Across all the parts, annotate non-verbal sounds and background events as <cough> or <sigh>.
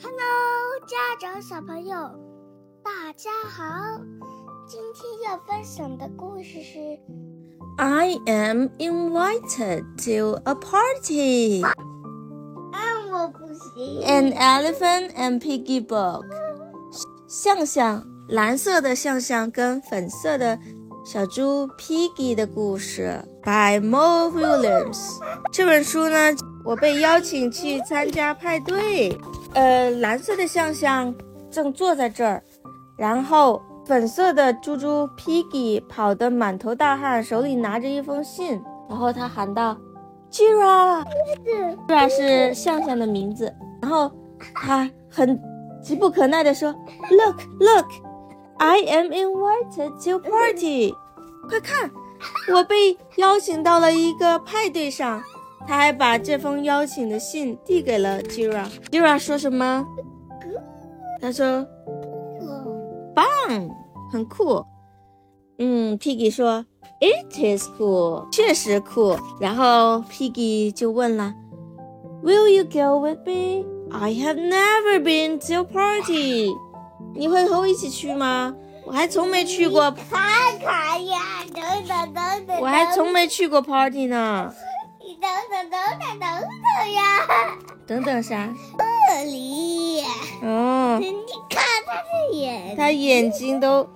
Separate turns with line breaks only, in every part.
Hello，家长小朋友，大家好。今天要分享的故事是
I am invited to a party.
啊，我不行。
An elephant and piggy book. 象象，蓝色的象象跟粉色的小猪 Piggy 的故事，by Mo Williams。这本书呢，我被邀请去参加派对。呃，蓝色的象象正坐在这儿，然后粉色的猪猪 Piggy 跑得满头大汗，手里拿着一封信，然后他喊道：“Gira。” Gira 是象象的名字，然后他很急不可耐地说：“Look, look, I am invited to party。快看，我被邀请到了一个派对上。”他还把这封邀请的信递给了 Jira。Jira 说什么？他说棒，很酷。嗯，Piggy 说 It is cool，确实酷。然后 Piggy 就问了，Will you go with me? I have never been to a party。你会和我一起去吗？我还从没去过，
看看呀，等等等等，
我还从没去过 party 呢。
你等等等等等等呀，
等等啥？
这里，
哦，
你看他的眼，
他眼睛都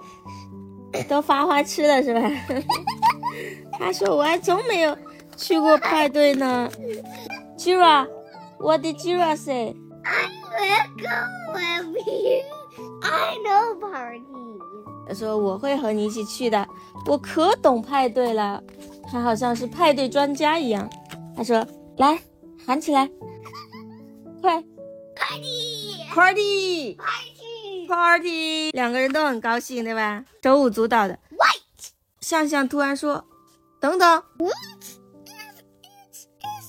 都发花痴了是吧？<laughs> 他说我还从没有去过派对呢。Gira，what did Gira
say？I will go with you. I know party.
他说我会和你一起去的，我可懂派对了。他好像是派对专家一样。他说来喊起来，快
Party,
party
party.
party！两个人都很高兴，对吧？手舞足蹈的。
Wait,
向向突然说：“等等
，what if it is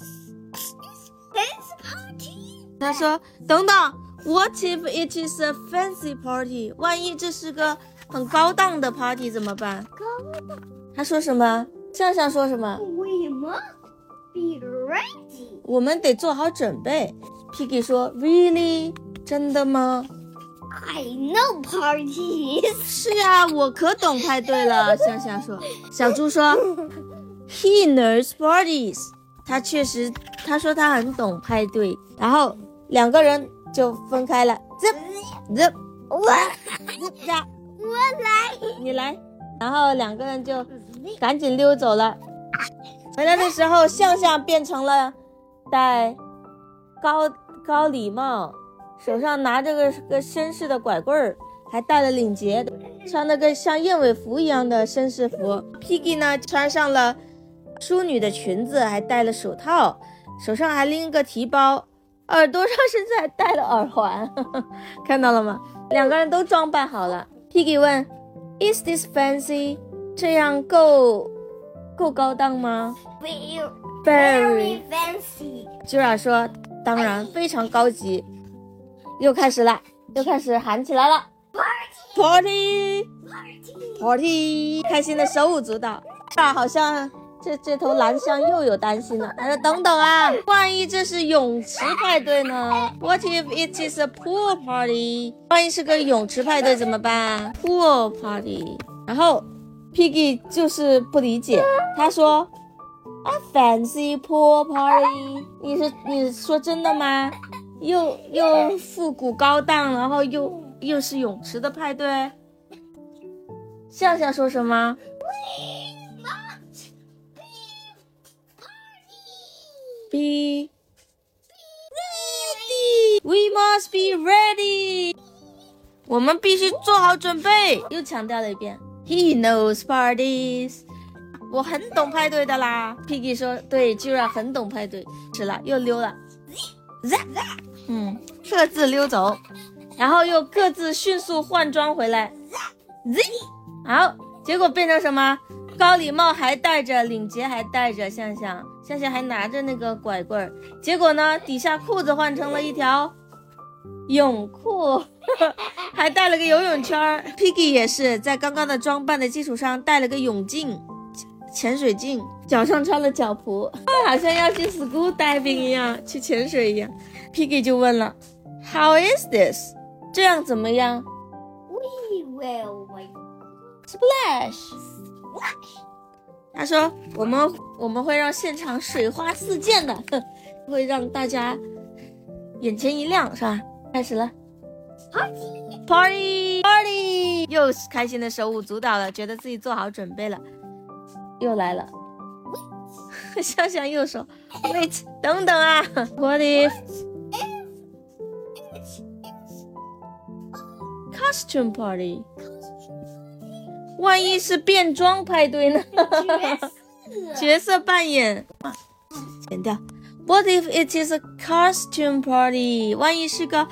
this party?
他说：“等等，What if it is a fancy party？万一这是个很高档的 party 怎么办
高档
他说什么？向向说什么
？We must be ready.
我们得做好准备。Piggy 说：“Really？真的吗
I know parties. <laughs>
是呀，我可懂派对了。”香香说。小猪说：“He knows parties。”他确实，他说他很懂派对。然后两个人就分开了。zip zip
我
呀，
我来。
你来。然后两个人就赶紧溜走了。回来的时候，向向变成了戴高高礼帽，手上拿着个个绅士的拐棍儿，还戴了领结，穿了个像燕尾服一样的绅士服。Piggy 呢，穿上了淑女的裙子，还戴了手套，手上还拎个提包，耳朵上甚至还戴了耳环，<laughs> 看到了吗？两个人都装扮好了。Piggy 问：“Is this fancy？这样够够高档吗 Very？”Very。
fancy.
Jura 说：“当然，非常高级。”又开始了，又开始喊起来了
Party.，Party
Party，开心的手舞足蹈。啊，好像这这头蓝象又有担心了。他说：“等等啊，万一这是泳池派对呢？What if it is a pool party？万一是个泳池派对怎么办？Pool party。”然后 Piggy 就是不理解，<laughs> 他说：“A fancy pool party？你是你说真的吗？又又复古高档，然后又又是泳池的派对？”笑笑说什么
？We must
Be ready. We must be ready. 我们必须做好准备。又强调了一遍。He knows parties. 我很懂派对的啦。Piggy 说：“对，Gira 很懂派对。”是了，又溜了。嗯，各自溜走，然后又各自迅速换装回来。好，结果变成什么？高礼帽还戴着，领结还戴着，向向向向还拿着那个拐棍儿。结果呢，底下裤子换成了一条泳裤，<laughs> 还带了个游泳圈儿。Piggy 也是在刚刚的装扮的基础上带了个泳镜、潜水镜，脚上穿了脚蹼，好像要去 school diving 一样，去潜水一样。Piggy 就问了 How is this？这样怎么样
We will
wait.？Splash。他说我们我们会让现场水花四溅的，哼会让大家眼前一亮，是吧？开始了。
Party.
Party Party，又是开心的手舞足蹈了，觉得自己做好准备了，又来了。香香又说：“Wait，等等啊！What if costume party？万一是变装派对呢？<laughs> 角色扮演，剪掉。What if it is a costume party？万一是个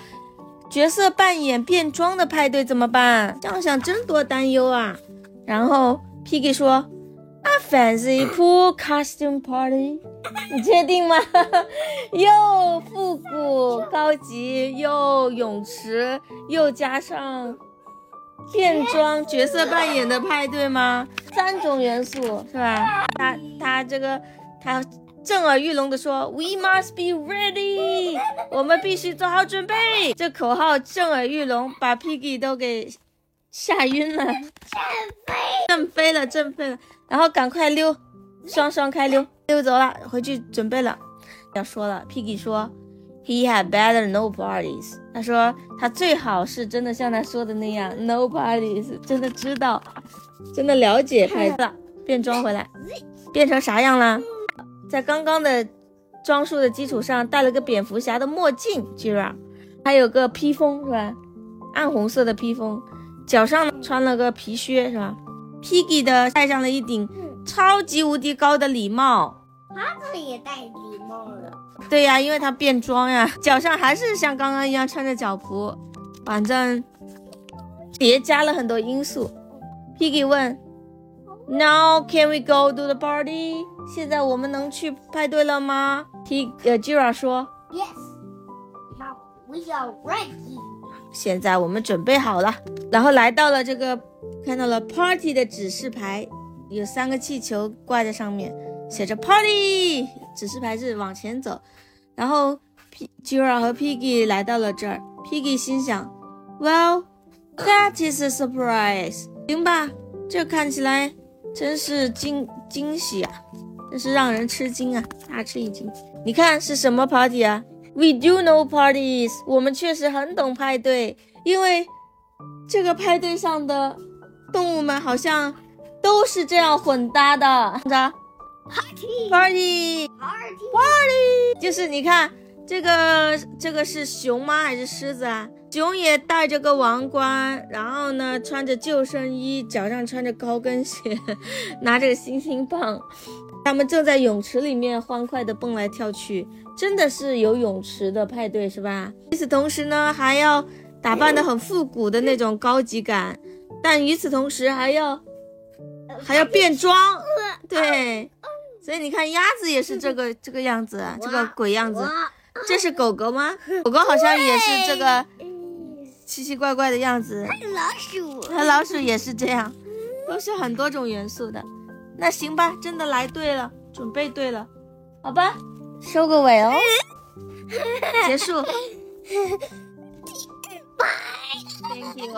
角色扮演变装的派对怎么办？想想真多担忧啊！然后 Piggy 说，A fancy pool costume party。”你确定吗？<laughs> 又复古高级，又泳池，又加上变装角色扮演的派对吗？三种元素是吧？他他这个他震耳欲聋地说：“We must be ready，我们必须做好准备。”这口号震耳欲聋，把 Piggy 都给吓晕了，震飞震飞了，震飞了，然后赶快溜，双双开溜，溜走了，回去准备了。要说了，Piggy 说，He had better no parties。他说他最好是真的像他说的那样，no parties，真的知道，真的了解孩子了。<laughs> 变装回来，变成啥样了？在刚刚的装束的基础上，戴了个蝙蝠侠的墨镜，居然还有个披风是吧？暗红色的披风，脚上穿了个皮靴是吧？Piggy 的戴上了一顶超级无敌高的礼帽。
他这也戴礼帽了。
对呀，因为他变装呀，脚上还是像刚刚一样穿着脚蹼，反正叠加了很多因素。Piggy 问：“Now can we go to the party？” 现在我们能去派对了吗？Pig 呃，Jira 说
Yes. Now we are ready.
现在我们准备好了，然后来到了这个，看到了 party 的指示牌，有三个气球挂在上面，写着 party，指示牌是往前走。然后 P Jira 和 Piggy 来到了这儿，Piggy 心想，Well that is a surprise，行吧，这看起来真是惊惊喜啊，真是让人吃惊啊，大吃一惊。你看是什么 party 啊？We do know parties，我们确实很懂派对，因为这个派对上的动物们好像都是这样混搭的。着
Party.
party
Party.
party，就是你看这个这个是熊吗？还是狮子啊？熊也戴着个王冠，然后呢穿着救生衣，脚上穿着高跟鞋，拿着个星星棒，他们正在泳池里面欢快地蹦来跳去，真的是有泳池的派对是吧？<laughs> 与此同时呢，还要打扮得很复古的那种高级感，但与此同时还要还要变装，对，所以你看鸭子也是这个这个样子，啊，这个鬼样子。这是狗狗吗？狗狗好像也是这个
嗯
奇奇怪怪的样子，
老鼠。
和老鼠也是这样，都是很多种元素的。那行吧，真的来对了，准备对了，好吧，收个尾哦，结束。<laughs> Thank you，